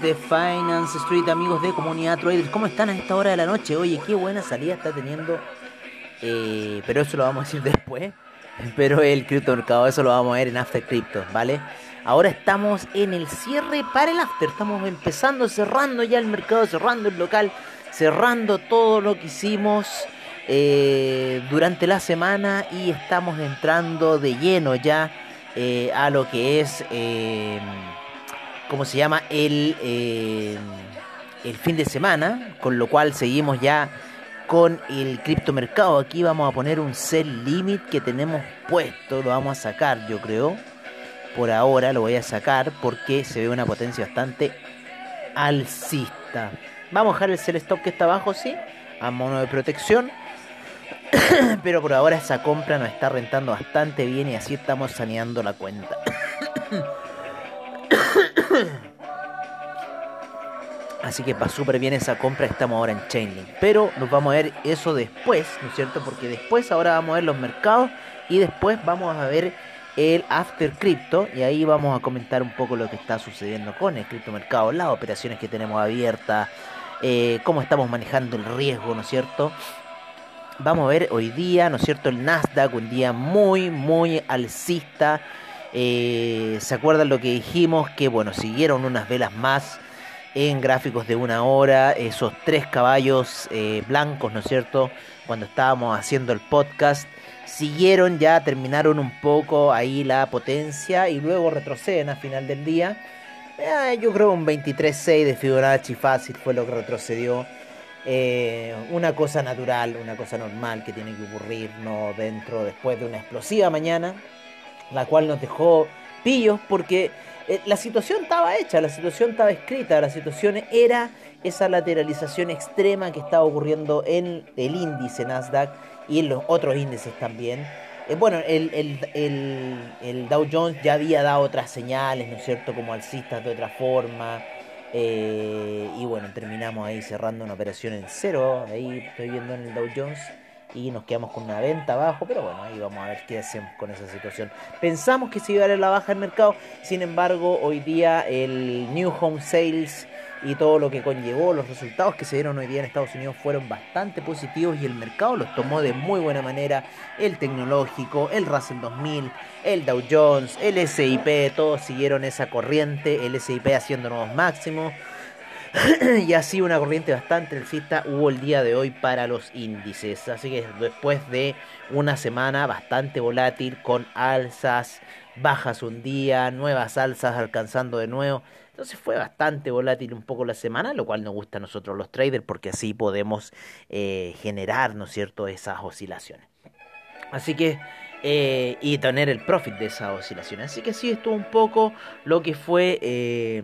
De Finance Street, amigos de Comunidad Traders, ¿cómo están a esta hora de la noche? Oye, qué buena salida está teniendo, eh, pero eso lo vamos a decir después, pero el criptomercado, eso lo vamos a ver en After Crypto, ¿vale? Ahora estamos en el cierre para el After, estamos empezando, cerrando ya el mercado, cerrando el local, cerrando todo lo que hicimos eh, durante la semana y estamos entrando de lleno ya eh, a lo que es... ¿cómo se llama? El, eh, el fin de semana, con lo cual seguimos ya con el criptomercado. Aquí vamos a poner un sell limit que tenemos puesto, lo vamos a sacar yo creo. Por ahora lo voy a sacar porque se ve una potencia bastante alcista. Vamos a dejar el sell stop que está abajo, sí, a mono de protección. Pero por ahora esa compra nos está rentando bastante bien y así estamos saneando la cuenta. Así que va súper bien esa compra, estamos ahora en Chainlink. Pero nos vamos a ver eso después, ¿no es cierto? Porque después ahora vamos a ver los mercados y después vamos a ver el After Crypto y ahí vamos a comentar un poco lo que está sucediendo con el criptomercado, las operaciones que tenemos abiertas, eh, cómo estamos manejando el riesgo, ¿no es cierto? Vamos a ver hoy día, ¿no es cierto? El Nasdaq, un día muy, muy alcista. Eh, ¿Se acuerdan lo que dijimos? Que bueno, siguieron unas velas más en gráficos de una hora, esos tres caballos eh, blancos, ¿no es cierto? Cuando estábamos haciendo el podcast, siguieron ya, terminaron un poco ahí la potencia y luego retroceden a final del día. Eh, yo creo un 23.6 de Fibonacci fácil fue lo que retrocedió. una cosa natural, una cosa normal que tiene que ocurrir ¿no? dentro después de una explosiva mañana la cual nos dejó pillos porque eh, la situación estaba hecha, la situación estaba escrita, la situación era esa lateralización extrema que estaba ocurriendo en el índice Nasdaq y en los otros índices también. Eh, bueno, el, el, Dow Jones ya había dado otras señales, ¿no es cierto?, como alcistas de otra forma. Eh, y bueno, terminamos ahí cerrando una operación en cero. Ahí estoy viendo en el Dow Jones y nos quedamos con una venta abajo, pero bueno, ahí vamos a ver qué hacemos con esa situación. Pensamos que se iba a dar la baja el mercado, sin embargo, hoy día el New Home Sales y todo lo que conllevó, los resultados que se dieron hoy día en Estados Unidos fueron bastante positivos y el mercado los tomó de muy buena manera. El tecnológico, el Russell 2000, el Dow Jones, el SIP, todos siguieron esa corriente, el SIP haciendo nuevos máximos. y así una corriente bastante alcista hubo el día de hoy para los índices. Así que después de una semana bastante volátil con alzas, bajas un día, nuevas alzas alcanzando de nuevo. Entonces fue bastante volátil un poco la semana, lo cual nos gusta a nosotros los traders porque así podemos eh, generar, ¿no es cierto?, esas oscilaciones. Así que eh, y tener el profit de esa oscilación. Así que sí, estuvo un poco lo que fue eh,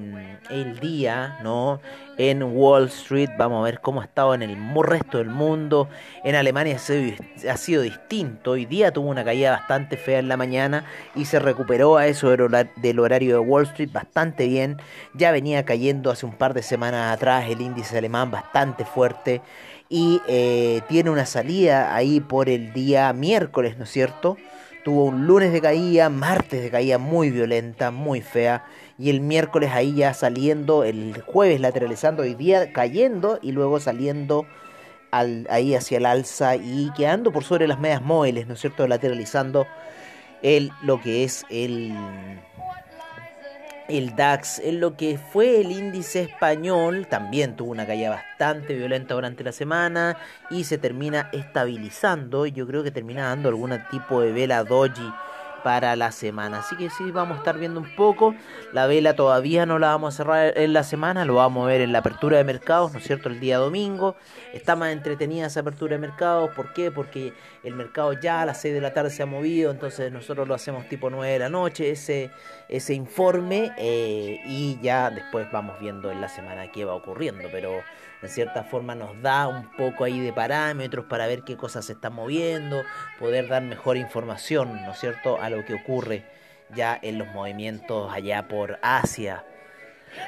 el día, ¿no? En Wall Street, vamos a ver cómo ha estado en el resto del mundo. En Alemania ha sido distinto. Hoy día tuvo una caída bastante fea en la mañana y se recuperó a eso del horario de Wall Street bastante bien. Ya venía cayendo hace un par de semanas atrás el índice alemán bastante fuerte y eh, tiene una salida ahí por el día miércoles, ¿no es cierto? Tuvo un lunes de caída, martes de caída muy violenta, muy fea, y el miércoles ahí ya saliendo, el jueves lateralizando, hoy día cayendo y luego saliendo al, ahí hacia el alza y quedando por sobre las medias móviles, ¿no es cierto? Lateralizando el, lo que es el el DAX, en lo que fue el índice español, también tuvo una caída bastante violenta durante la semana y se termina estabilizando. Y yo creo que termina dando algún tipo de vela doji para la semana. Así que sí, vamos a estar viendo un poco. La vela todavía no la vamos a cerrar en la semana, lo vamos a ver en la apertura de mercados, ¿no es cierto? El día domingo. Está más entretenida esa apertura de mercados. ¿Por qué? Porque el mercado ya a las 6 de la tarde se ha movido, entonces nosotros lo hacemos tipo 9 de la noche, ese, ese informe, eh, y ya después vamos viendo en la semana qué va ocurriendo. Pero en cierta forma nos da un poco ahí de parámetros para ver qué cosas se están moviendo, poder dar mejor información, ¿no es cierto?, a lo que ocurre ya en los movimientos allá por Asia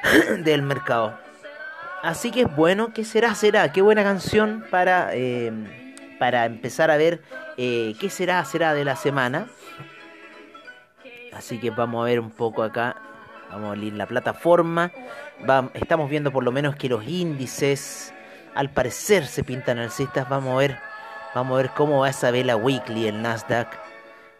del mercado. Así que es bueno, ¿qué será? Será, qué buena canción para, em, para empezar a ver eh, qué será, será de la semana. Así que vamos a ver un poco acá Vamos a abrir la plataforma. estamos viendo por lo menos que los índices al parecer se pintan alcistas. Vamos a ver, vamos a ver cómo va esa vela weekly el Nasdaq.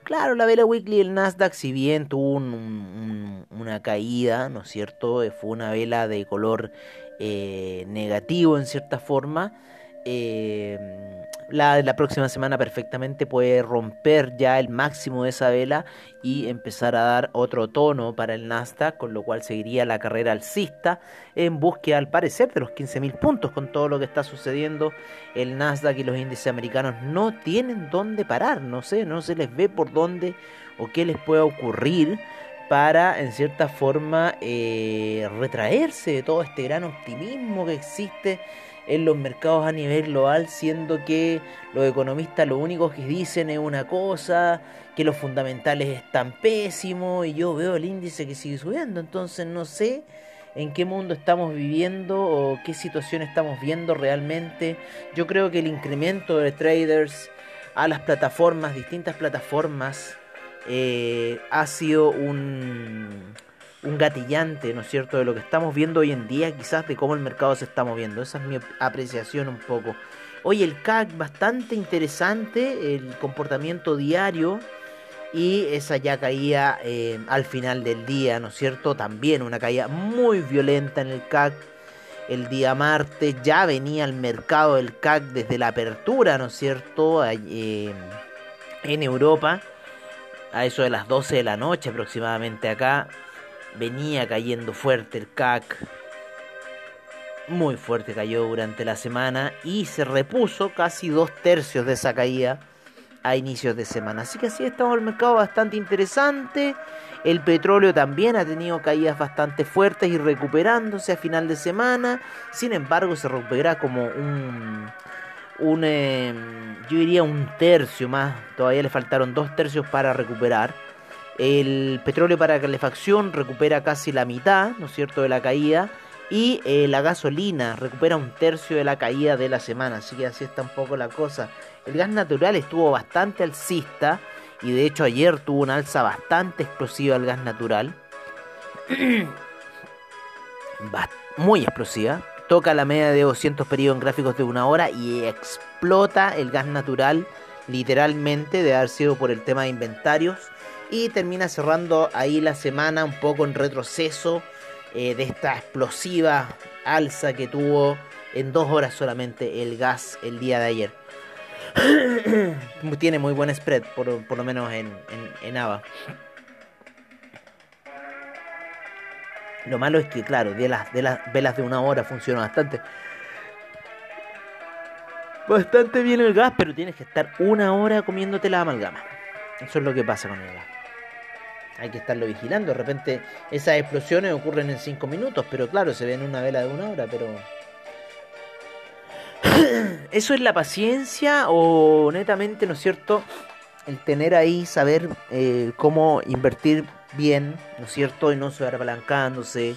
Claro, la vela weekly el Nasdaq, si bien tuvo una caída, ¿no es cierto? Fue una vela de color eh, negativo en cierta forma. Eh, la, la próxima semana perfectamente puede romper ya el máximo de esa vela y empezar a dar otro tono para el Nasdaq, con lo cual seguiría la carrera alcista en búsqueda al parecer de los 15.000 puntos con todo lo que está sucediendo. El Nasdaq y los índices americanos no tienen dónde parar, no sé, no se les ve por dónde o qué les puede ocurrir para en cierta forma eh, retraerse de todo este gran optimismo que existe en los mercados a nivel global, siendo que los economistas lo único que dicen es una cosa, que los fundamentales están pésimos y yo veo el índice que sigue subiendo, entonces no sé en qué mundo estamos viviendo o qué situación estamos viendo realmente. Yo creo que el incremento de traders a las plataformas, distintas plataformas, eh, ha sido un un gatillante, ¿no es cierto?, de lo que estamos viendo hoy en día, quizás de cómo el mercado se está moviendo. Esa es mi apreciación un poco. Hoy el CAC bastante interesante, el comportamiento diario y esa ya caía eh, al final del día, ¿no es cierto? También una caída muy violenta en el CAC. El día martes ya venía al mercado del CAC desde la apertura, ¿no es cierto? Eh, en Europa, a eso de las 12 de la noche aproximadamente acá venía cayendo fuerte el CAC. Muy fuerte cayó durante la semana y se repuso casi dos tercios de esa caída a inicios de semana. Así que así estamos el mercado bastante interesante. El petróleo también ha tenido caídas bastante fuertes y recuperándose a final de semana. Sin embargo, se recupera como un, un em, yo diría un tercio más. Todavía le faltaron dos tercios para recuperar. El petróleo para calefacción recupera casi la mitad, ¿no es cierto?, de la caída. Y eh, la gasolina recupera un tercio de la caída de la semana. Así que así está un poco la cosa. El gas natural estuvo bastante alcista. Y de hecho ayer tuvo una alza bastante explosiva el gas natural. Muy explosiva. Toca la media de 200 periodos en gráficos de una hora y explota el gas natural literalmente de haber sido por el tema de inventarios y termina cerrando ahí la semana un poco en retroceso eh, de esta explosiva alza que tuvo en dos horas solamente el gas el día de ayer. Tiene muy buen spread, por, lo menos en, en, AVA. Lo malo es que, claro, de las, de las velas de una hora funciona bastante. Bastante bien el gas, pero tienes que estar una hora comiéndote la amalgama. Eso es lo que pasa con el gas hay que estarlo vigilando. De repente esas explosiones ocurren en 5 minutos, pero claro, se ven una vela de una hora, pero... ¿Eso es la paciencia o netamente, ¿no es cierto? El tener ahí, saber eh, cómo invertir bien, ¿no es cierto? Y no se apalancándose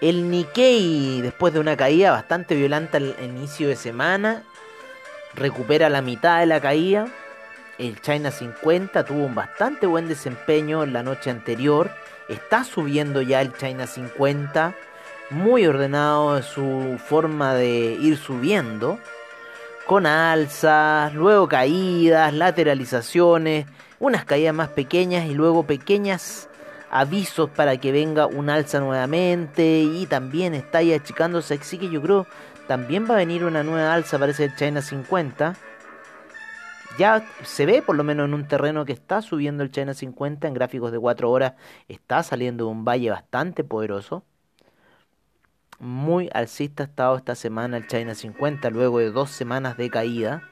El Nikkei, después de una caída bastante violenta al inicio de semana, recupera la mitad de la caída. El China 50 tuvo un bastante buen desempeño en la noche anterior. Está subiendo ya el China 50. Muy ordenado su forma de ir subiendo. Con alzas, luego caídas, lateralizaciones, unas caídas más pequeñas y luego pequeñas avisos para que venga un alza nuevamente y también está ahí achicándose, así que yo creo también va a venir una nueva alza, parece el China 50. Ya se ve por lo menos en un terreno que está subiendo el China 50 en gráficos de 4 horas, está saliendo de un valle bastante poderoso. Muy alcista ha estado esta semana el China 50 luego de dos semanas de caída.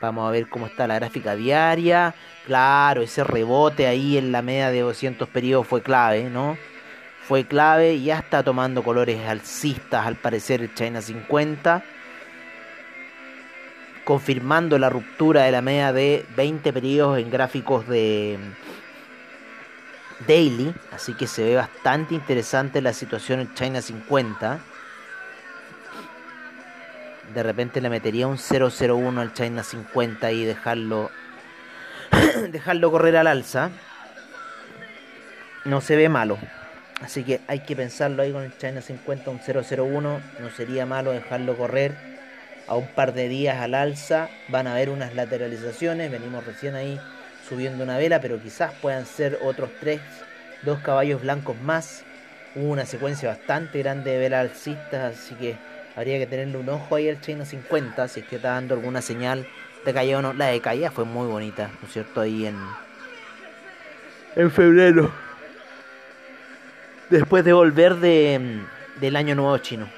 Vamos a ver cómo está la gráfica diaria. Claro, ese rebote ahí en la media de 200 periodos fue clave, ¿no? Fue clave y ya está tomando colores alcistas al parecer el China 50. Confirmando la ruptura de la media de 20 periodos en gráficos de daily. Así que se ve bastante interesante la situación en China 50. de repente le metería un 001 al China 50 y dejarlo dejarlo correr al alza. No se ve malo. Así que hay que pensarlo ahí con el China 50, un 001. No sería malo dejarlo correr a un par de días al alza. Van a haber unas lateralizaciones. Venimos recién ahí subiendo una vela, pero quizás puedan ser otros tres, dos caballos blancos más. Hubo una secuencia bastante grande de velas alcistas, así que habría que tenerle un ojo ahí al China 50, si es que está dando alguna señal de caída o no. La de caída fue muy bonita, ¿no es cierto? Ahí en, en febrero. Después de volver de, del año nuevo chino.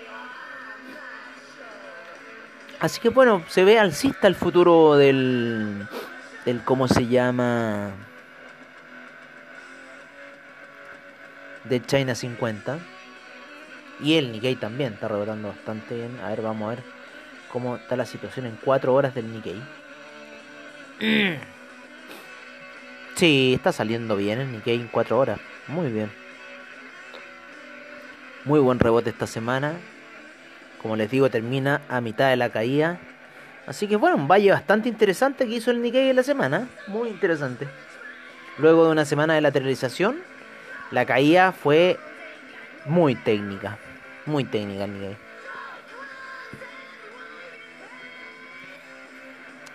Así que bueno, se ve alcista el futuro del, del cómo se llama de China 50 y el Nikkei también está rebotando bastante bien. A ver vamos a ver cómo está la situación en 4 horas del Nikkei. Sí está saliendo bien el Nikkei en 4 horas. Muy bien. Muy buen rebote esta semana. Como les digo termina a mitad de la caída Así que bueno, un valle bastante interesante que hizo el Nikkei en la semana. Muy interesante. Luego de una semana de lateralización, la caída fue muy técnica. Muy técnica el Nikkei.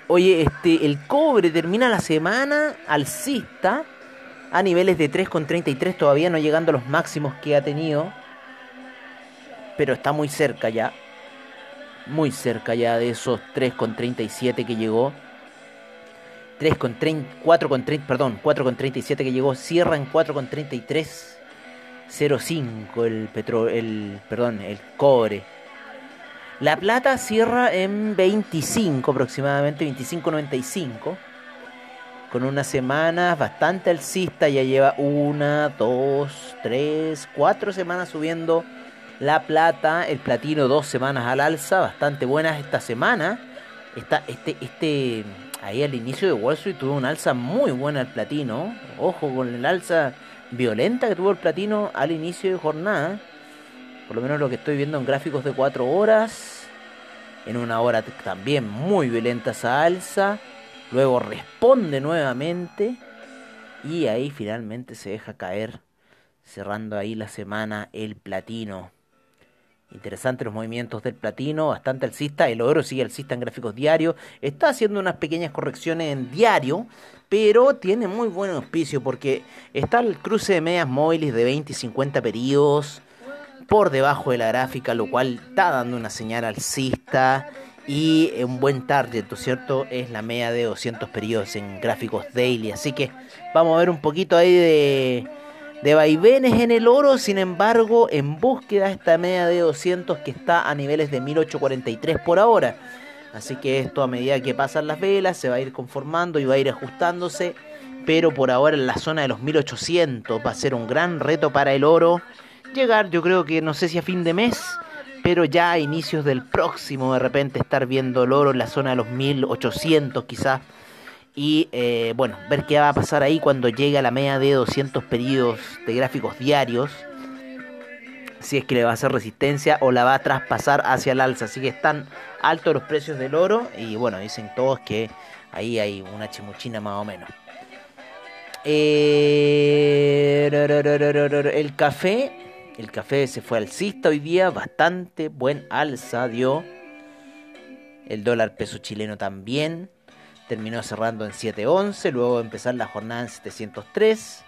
Oye, este, el cobre termina la semana alcista a niveles de 3,33, todavía no llegando a los máximos que ha tenido. Pero está muy cerca ya muy cerca ya de esos 3,37 que llegó. 3,30, 4,30, perdón, 4,37 que llegó, cierra en 4,33.05 el petróleo, el, perdón, el cobre. La plata cierra en 25 aproximadamente, 25.95. Con unas semanas bastante alcista, ya lleva una, dos, tres, cuatro semanas subiendo la plata, el platino dos semanas al alza, bastante buenas esta semana. Está, este, este, ahí al inicio de Wall Street tuvo una alza muy buena el platino. Ojo con el alza violenta que tuvo el platino al inicio de jornada. Por lo menos lo que estoy viendo en gráficos de 4 horas. En una hora también muy violenta esa alza. Luego responde nuevamente. Y ahí finalmente se deja caer. Cerrando ahí la semana el platino. Interesante los movimientos del platino, bastante alcista. El oro sigue alcista en gráficos diarios. Está haciendo unas pequeñas correcciones en diario, pero tiene muy buen auspicio porque está el cruce de medias móviles de 20 y 50 periodos por debajo de la gráfica, lo cual está dando una señal alcista. Y un buen target, ¿no es cierto? Es la media de 200 periodos en gráficos daily. Así que vamos a ver un poquito ahí de de vaivenes en el oro, sin embargo, en búsqueda esta media de 200 que está a niveles de 1843 por ahora. Así que esto a medida que pasan las velas se va a ir conformando y va a ir ajustándose, pero por ahora en la zona de los 1800 va a ser un gran reto para el oro llegar, yo creo que no sé si a fin de mes, pero ya a inicios del próximo de repente estar viendo el oro en la zona de los 1800 quizás y eh, bueno, ver qué va a pasar ahí cuando llegue a la media de 200 pedidos de gráficos diarios. Si es que le va a hacer resistencia o la va a traspasar hacia el alza. Así que están altos los precios del oro. Y bueno, dicen todos que ahí hay una chimuchina más o menos. Eh, el café. El café se fue alcista hoy día. Bastante buen alza dio. El dólar peso chileno también terminó cerrando en 7.11, luego de empezar la jornada en 703.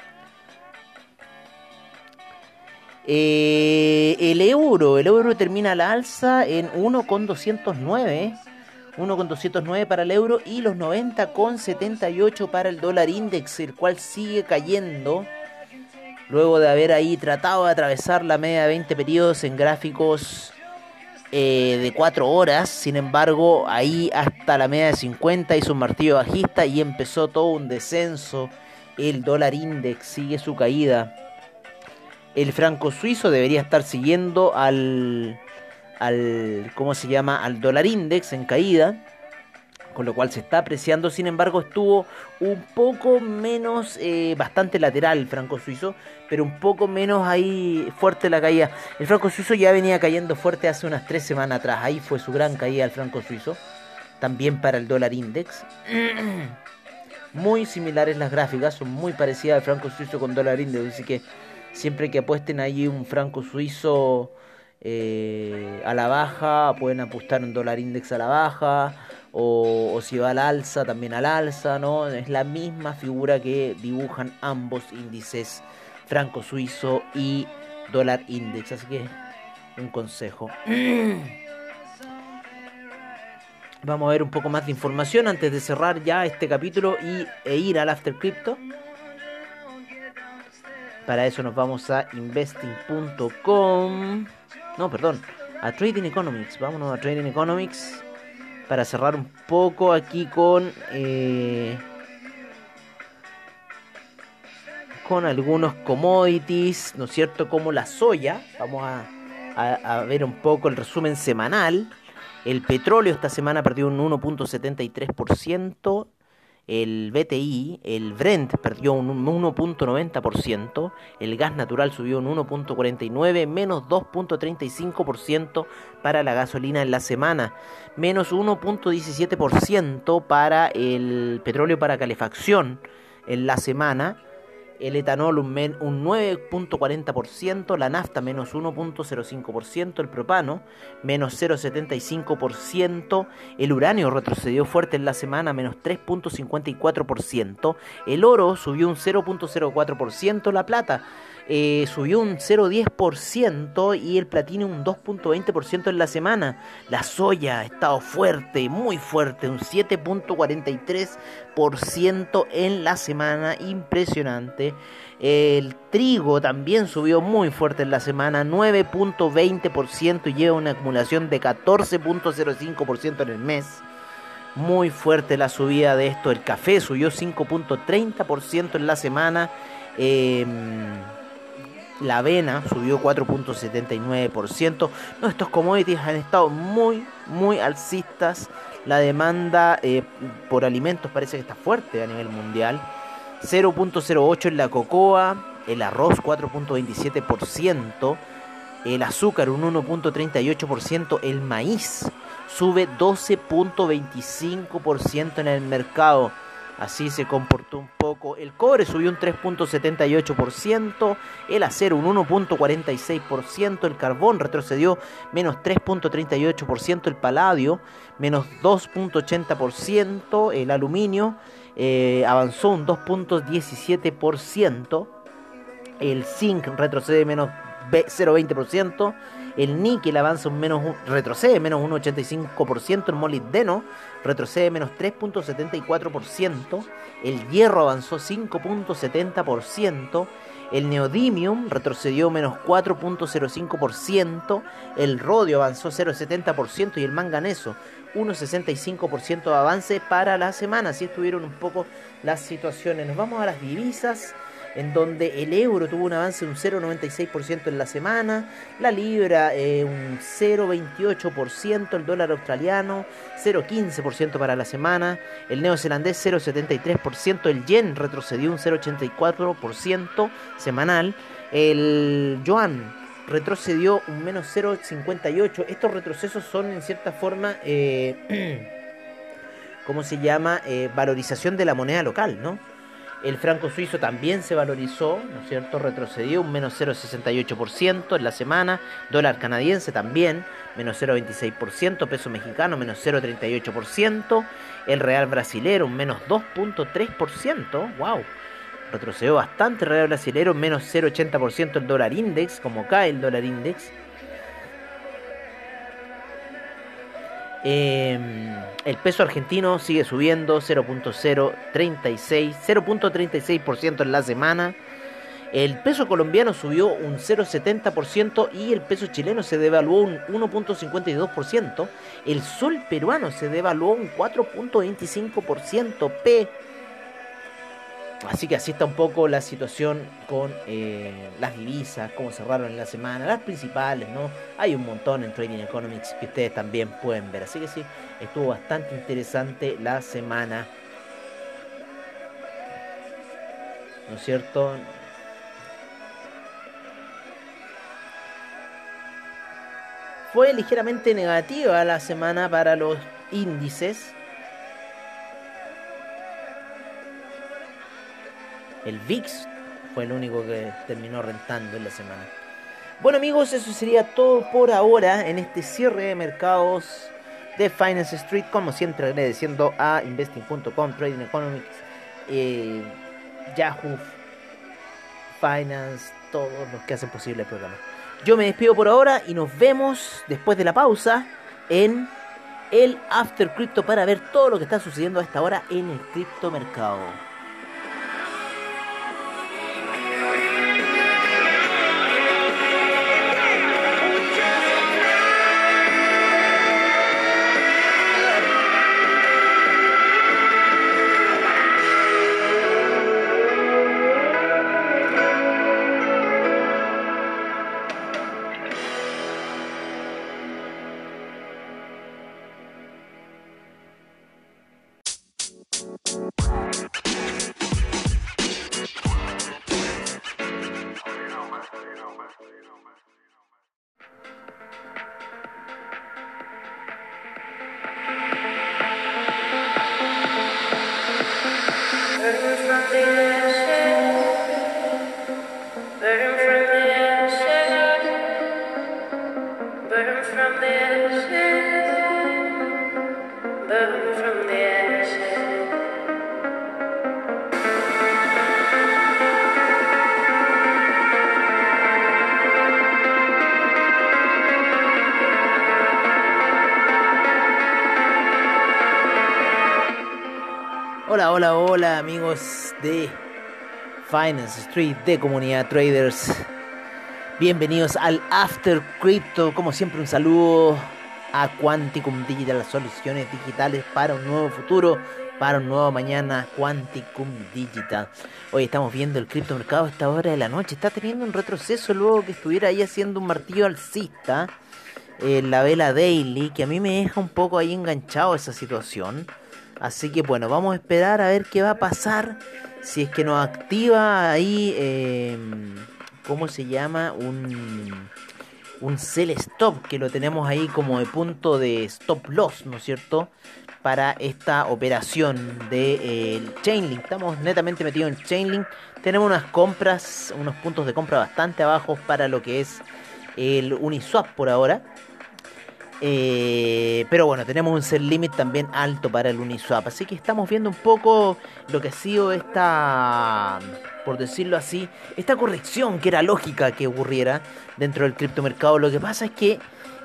Eh, el euro, el euro termina la alza en 1,209. 1,209 para el euro y los 90,78 para el dólar index, el cual sigue cayendo. Luego de haber ahí tratado de atravesar la media de 20 periodos en gráficos eh, de 4 horas. Sin embargo, ahí hasta la media de 50 hizo un martillo bajista y empezó todo un descenso. El dólar index sigue su caída. El franco suizo debería estar siguiendo al, al ¿cómo se llama? Al dólar index en caída. Con lo cual se está apreciando. Sin embargo, estuvo un poco menos, eh, bastante lateral el franco suizo, pero un poco menos ahí fuerte la caída. El franco suizo ya venía cayendo fuerte hace unas tres semanas atrás. Ahí fue su gran caída el franco suizo. También para el dólar index. Muy similares las gráficas, son muy parecidas al franco suizo con dólar index. Así que siempre que apuesten ahí un franco suizo eh, a la baja, pueden apostar un dólar index a la baja o, si va al alza, también al alza, ¿no? Es la misma figura que dibujan ambos índices, franco suizo y dólar index. Así que un consejo. Vamos a ver un poco más de información antes de cerrar ya este capítulo y, e ir al After Crypto. Para eso nos vamos a investing.com. No, perdón, a Trading Economics. Vámonos a Trading Economics para cerrar un poco aquí con eh, con algunos commodities, ¿no es cierto? Como la soya. Vamos a, ver un poco el resumen semanal. El petróleo esta semana perdió un 1.73% el BTI, el Brent perdió un 1.90%, el gas natural subió un 1.49%, menos 2.35% para la gasolina en la semana, menos 1.17% para el petróleo para calefacción en la semana, el etanol un, un 9.40%, la nafta menos 1.05%, el propano menos 0.75%, el uranio retrocedió fuerte en la semana menos 3.54%, el oro subió un 0.04%, la plata eh, subió un 0,10% y el platino un 2,20% en la semana. La soya ha estado fuerte, muy fuerte, un 7,43% en la semana, impresionante. El trigo también subió muy fuerte en la semana, 9.20% y lleva una acumulación de 14.05% en el mes. Muy fuerte la subida de esto. El café subió 5.30% en la semana. Eh, la avena subió 4.79%. No, estos commodities han estado muy, muy alcistas. La demanda eh, por alimentos parece que está fuerte a nivel mundial. 0.08 en la cocoa, el arroz 4.27%, el azúcar un 1.38%, el maíz sube 12.25% en el mercado. Así se comportó un poco. El cobre subió un 3.78%, el acero un 1.46%, el carbón retrocedió menos 3.38%, el paladio menos 2.80%, el aluminio eh, avanzó un 2.17%, el zinc retrocede menos 0.20%, el níquel avanza un menos, retrocede menos 1,85%, el molibdeno retrocede menos 3.74%, el hierro avanzó 5.70%, el neodymium retrocedió menos 4.05%, el rodio avanzó 0.70% y el manganeso 1.65% de avance para la semana. Así estuvieron un poco las situaciones. Nos vamos a las divisas en donde el euro tuvo un avance de un 0,96% en la semana, la libra eh, un 0,28%, el dólar australiano 0,15% para la semana, el neozelandés 0,73%, el yen retrocedió un 0,84% semanal, el yuan retrocedió un menos 0,58%. Estos retrocesos son en cierta forma... Eh, ¿Cómo se llama? Eh, valorización de la moneda local, ¿no? El franco suizo también se valorizó, ¿no es cierto? Retrocedió un menos 0,68% en la semana. Dólar canadiense también, menos 0,26%. Peso mexicano, menos 0,38%. El real brasilero, un menos 2,3%. ¡Wow! Retrocedió bastante el real brasilero, menos 0,80% el dólar index, como cae el dólar index. Em, el peso argentino sigue subiendo 0.036, 0.36% en la semana. El peso colombiano subió un 0.70% y el peso chileno se devaluó un 1.52%. El sol peruano se devaluó un 4.25%. P Así que así está un poco la situación con eh, las divisas, cómo cerraron en la semana, las principales, ¿no? Hay un montón en Trading Economics que ustedes también pueden ver. Así que sí, Estuvo bastante interesante la semana. ¿No es cierto? Fue ligeramente negativa la semana para los índices. El VIX fue el único que terminó rentando en la semana. Bueno amigos, eso sería todo por ahora en este cierre de mercados de Finance Street. Como siempre agradeciendo a investing.com, Trading Economics, eh, Yahoo Finance, todos los que hacen posible el programa. Yo me despido por ahora y nos vemos después de la pausa en el After Crypto para ver todo lo que está sucediendo a esta hora en el criptomercado. Hola, amigos de Finance Street, de Comunidad Traders. Bienvenidos al After Crypto. Como siempre, un saludo a Quanticum Digital, las soluciones digitales para un nuevo futuro, para un nuevo mañana. Quanticum Digital. Hoy estamos viendo el criptomercado a esta hora de la noche. Está teniendo un retroceso luego que estuviera ahí haciendo un martillo alcista en la vela daily, que a mí me deja un poco ahí enganchado esa situación. Así que bueno, vamos a esperar a ver qué va a pasar. Si es que nos activa ahí, eh, ¿cómo se llama? Un, un sell stop, que lo tenemos ahí como de punto de stop loss, ¿no es cierto? Para esta operación de eh, Chainlink. Estamos netamente metidos en Chainlink. Tenemos unas compras, unos puntos de compra bastante bajos para lo que es el Uniswap por ahora. Eh, pero bueno, tenemos un set limit también alto para el Uniswap. Así que estamos viendo un poco lo que ha sido esta, por decirlo así, esta corrección que era lógica que ocurriera dentro del criptomercado. Lo que pasa es que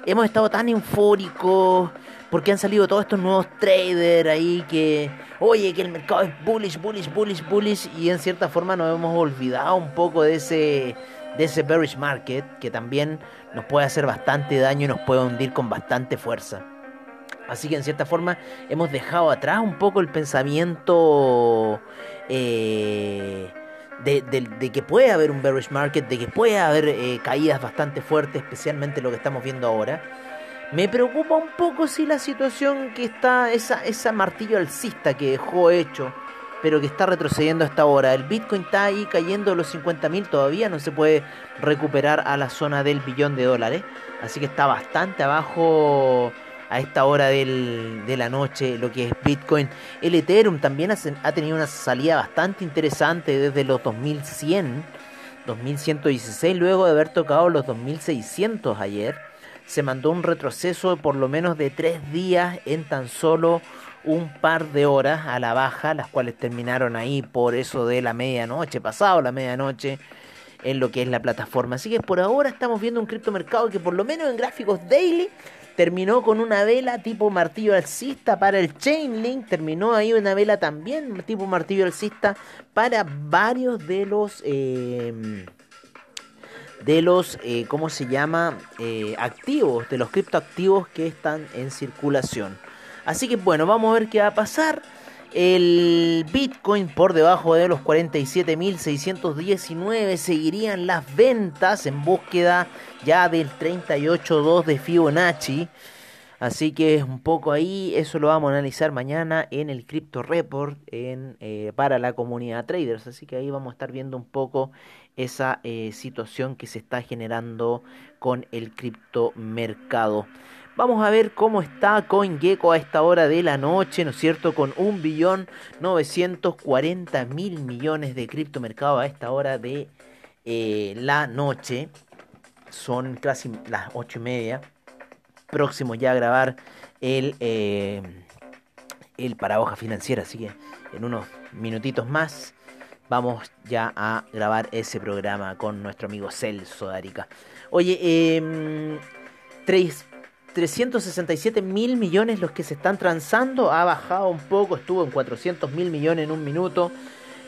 hemos estado tan eufóricos porque han salido todos estos nuevos traders ahí que, oye, que el mercado es bullish, bullish, bullish, bullish. Y en cierta forma nos hemos olvidado un poco de ese, de ese bearish market que también nos puede hacer bastante daño y nos puede hundir con bastante fuerza. Así que en cierta forma hemos dejado atrás un poco el pensamiento eh, de, que puede haber un bearish market, de que puede haber eh, caídas bastante fuertes, especialmente lo que estamos viendo ahora. Me preocupa un poco si la situación que está, esa, esa martillo alcista que dejó hecho pero que está retrocediendo hasta ahora. El Bitcoin está ahí cayendo los 50.000, todavía no se puede recuperar a la zona del billón de dólares, así que está bastante abajo a esta hora de la noche lo que es Bitcoin. El Ethereum también ha, tenido una salida bastante interesante desde los 2100, 2116, luego de haber tocado los 2600 ayer. Se mandó un retroceso de por lo menos de 3 días en tan solo un par de horas a la baja, las cuales terminaron ahí por eso de la medianoche, pasado la medianoche, en lo que es la plataforma. Así que por ahora estamos viendo un criptomercado que por lo menos en gráficos daily terminó con una vela tipo martillo alcista para el Chainlink, terminó ahí una vela también tipo martillo alcista para varios de los... Eh, de los, eh, ¿cómo se llama? Eh, activos, de los criptoactivos que están en circulación. Así que bueno, vamos a ver qué va a pasar. El Bitcoin por debajo de los 47.619 seguirían las ventas en búsqueda ya del 38.2 de Fibonacci. Así que un poco ahí, eso lo vamos a analizar mañana en el Crypto Report eh, para la comunidad traders. Así que ahí vamos a estar viendo un poco esa eh, situación que se está generando con el criptomercado. Vamos a ver cómo está CoinGecko a esta hora de la noche, ¿no es cierto? Con 1.940.000 millones de criptomercado a esta hora de eh, la noche. Son casi las 8 y media próximo ya a grabar el, eh, el financiera. Así que en unos minutitos más vamos ya a grabar ese programa con nuestro amigo Celso Darica. Oye, eh, 367 mil millones los que se están transando. Ha bajado un poco, estuvo en 400 mil millones en un minuto.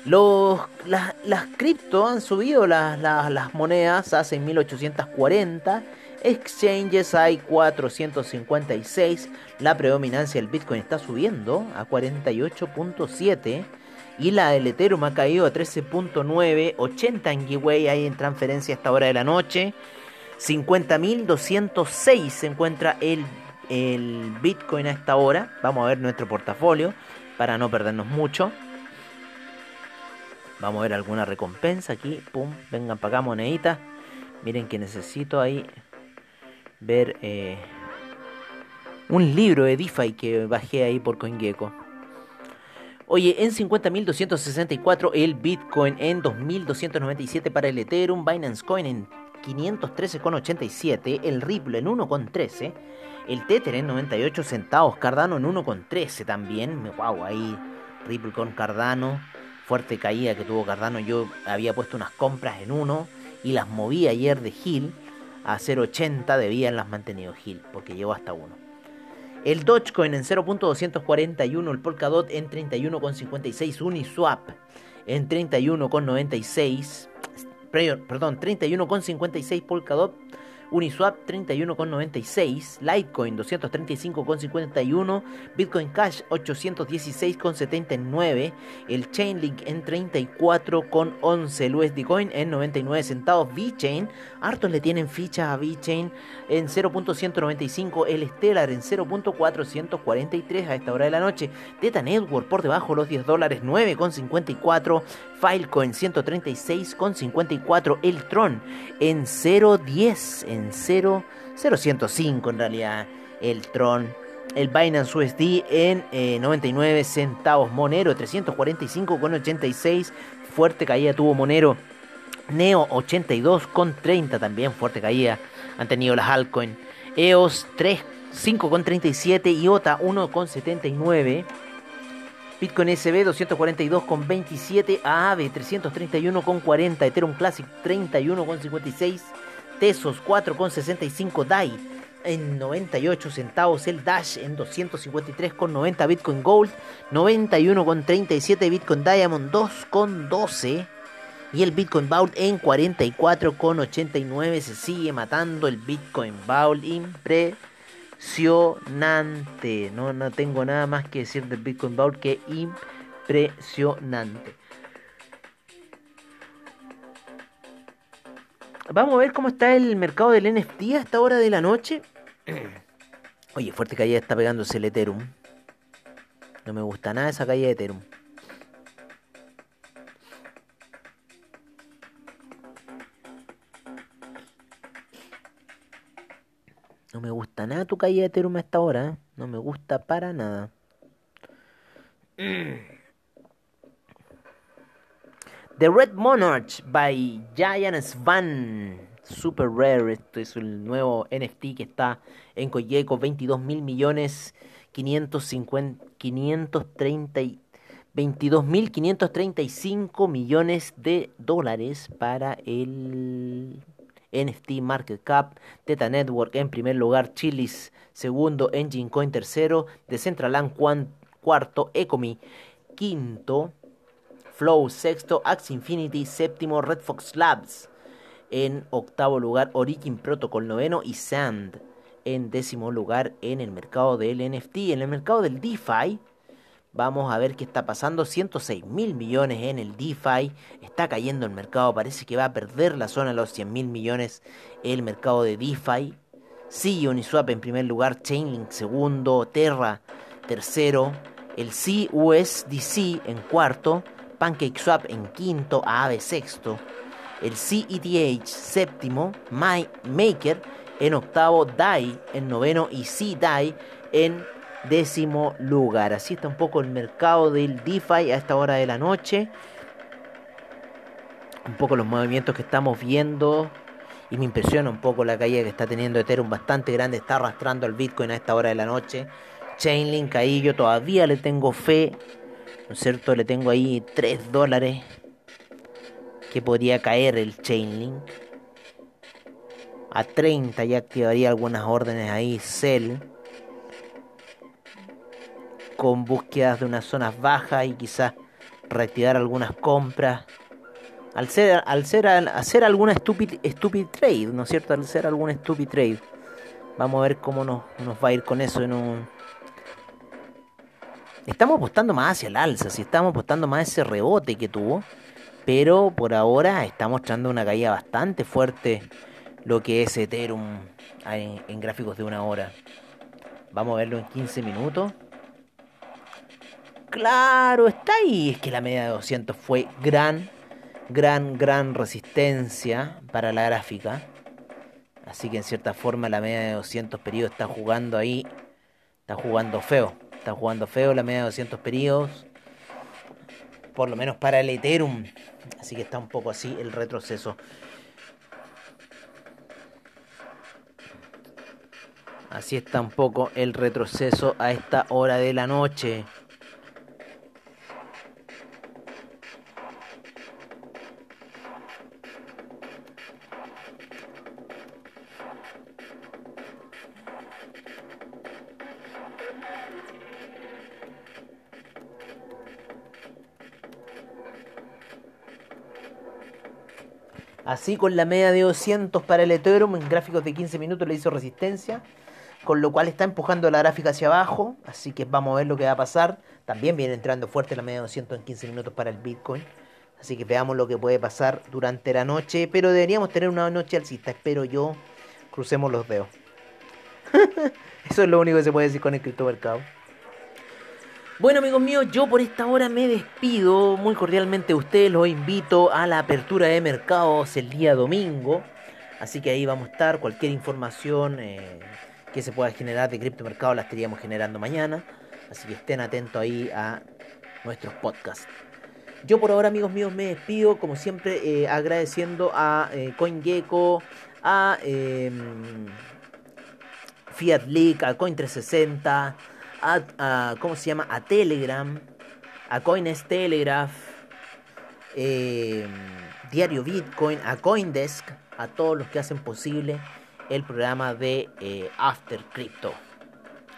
Los, las, las cripto han subido las, las, las monedas a 6.840 exchanges hay 456. La predominancia del Bitcoin está subiendo a 48.7. Y la del Ethereum ha caído a 13.9. 80 en Giveaway hay en transferencia a esta hora de la noche. 50.206 se encuentra el, el Bitcoin a esta hora. Vamos a ver nuestro portafolio para no perdernos mucho. Vamos a ver alguna recompensa aquí. Pum, vengan para acá moneditas. Miren que necesito ahí ver eh, un libro de DeFi que bajé ahí por CoinGecko. Oye, en 50.264 el Bitcoin, en 2.297 para el Ethereum, Binance Coin en 513,87, el Ripple en 1,13, el Tether en 98 centavos, Cardano en 1,13 también, wow, ahí Ripple con Cardano, fuerte caída que tuvo Cardano, yo había puesto unas compras en 1 y las moví ayer de Hill a 0.80 debían las mantenido Hill, porque llegó hasta 1. El Dogecoin en 0.241, el Polkadot en 31.56, Uniswap en 31.96, perdón, 31.56 Polkadot Uniswap 31,96, Litecoin 235,51, Bitcoin Cash 816,79, el Chainlink en 34,11, el Coin en 99 centavos, VeChain, hartos le tienen ficha a VeChain en 0.195, el Stellar en 0.443 a esta hora de la noche, Data Network por debajo los 10 dólares 9,54, Filecoin 136,54, el Tron en 0.10 en 0, 0.105 en realidad el Tron. El Binance USD en 99 eh, centavos. Monero 345,86. Fuerte caída tuvo Monero. Neo 82,30 también. Fuerte caída han tenido las altcoins. EOS 3, 5,37. IOTA 1,79. Bitcoin SB 242,27. AAVE 331,40. Ethereum Classic 31,56. Tesos 4,65 DAI en 98 centavos, el Dash en 253,90 Bitcoin Gold, 91,37 Bitcoin Diamond 2,12 y el Bitcoin Vault en 44,89 se sigue matando el Bitcoin Vault impresionante. No, no tengo nada más que decir del Bitcoin Vault que impresionante. Vamos a ver cómo está el mercado del NFT a esta hora de la noche. Oye, fuerte caída está pegándose el Ethereum. No me gusta nada esa caída de Ethereum. No me gusta nada tu caída de Ethereum a esta hora. ¿eh? No me gusta para nada. The Red Monarch by Giant Svan. Super rare. Este es el nuevo NFT que está en Coyeco. 22 mil millones 550, 530, 22 mil 535 millones de dólares para el NFT Market Cap. Teta Network en primer lugar. Chilis segundo. Engine Coin tercero. Decentraland cuarto. Ecomi quinto. Flow sexto, Axe Infinity séptimo, Red Fox Labs en octavo lugar, Origin Protocol noveno y Sand en décimo lugar en el mercado del NFT. En el mercado del DeFi, vamos a ver qué está pasando. 106 mil millones en el DeFi. Está cayendo el mercado. Parece que va a perder la zona de los 100 mil millones el mercado de DeFi. C Uniswap en primer lugar, Chainlink segundo, Terra tercero, el C USDC en cuarto, PancakeSwap en quinto, Aave sexto, el CETH séptimo, Maker en octavo, DAI en noveno. Y CDAI en décimo lugar. Así está un poco el mercado del DeFi a esta hora de la noche. Un poco los movimientos que estamos viendo. Y me impresiona un poco la caída que está teniendo Ethereum bastante grande. Está arrastrando al Bitcoin a esta hora de la noche. Chainlink ahí yo todavía le tengo fe. ¿No es cierto? Le tengo ahí 3 dólares. Que podría caer el Chainlink. A 30 ya activaría algunas órdenes ahí. Sell con búsquedas de unas zonas bajas y quizás reactivar algunas compras. Al ser, al ser, al hacer alguna stupid, stupid trade, ¿no es cierto? Al hacer alguna stupid trade. Vamos a ver cómo nos, nos va a ir con eso en un... Estamos apostando más hacia el alza, si estamos apostando más ese rebote que tuvo. Pero por ahora está mostrando una caída bastante fuerte lo que es Ethereum en gráficos de una hora. Vamos a verlo en 15 minutos. Claro, está ahí. Es que la media de 200 fue gran, gran, gran resistencia para la gráfica. Así que en cierta forma la media de 200 periodos está jugando ahí. Está jugando feo. Está jugando feo la media de 200 periodos. Por lo menos para el Ethereum. Así que está un poco así el retroceso. Así está un poco el retroceso a esta hora de la noche. Así con la media de 200 para el Ethereum en gráficos de 15 minutos le hizo resistencia, con lo cual está empujando la gráfica hacia abajo, así que vamos a ver lo que va a pasar. También viene entrando fuerte la media de 200 en 15 minutos para el Bitcoin, así que veamos lo que puede pasar durante la noche, pero deberíamos tener una noche alcista, espero yo, crucemos los dedos. Eso es lo único que se puede decir con el criptomercado. Bueno amigos míos, yo por esta hora me despido. Muy cordialmente ustedes, los invito a la apertura de mercados el día domingo, así que ahí vamos a estar, cualquier información eh, que se pueda generar de criptomercado la estaríamos generando mañana, así que estén atentos ahí a nuestros podcasts. Yo por ahora amigos míos me despido, como siempre eh, agradeciendo a eh, CoinGecko, a em, Fiat Leak, a Coin360, a, ¿cómo se llama? A Telegram, a Coines Telegraph, eh, Diario Bitcoin, a Coindesk, a todos los que hacen posible el programa de eh, After Crypto.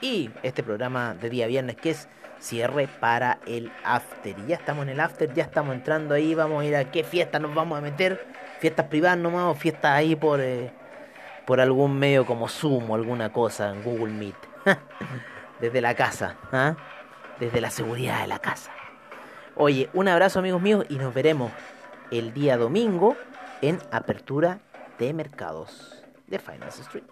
Y este programa de día viernes que es cierre para el After. Y ya estamos en el After, ya estamos entrando ahí, vamos a ir a qué fiesta nos vamos a meter. Fiestas privadas nomás o fiestas ahí por, eh, por algún medio como Zoom o alguna cosa en Google Meet. desde la casa, ¿ah? desde la seguridad de la casa. Oye, un abrazo amigos míos y nos veremos el día domingo en apertura de mercados de Finance Street.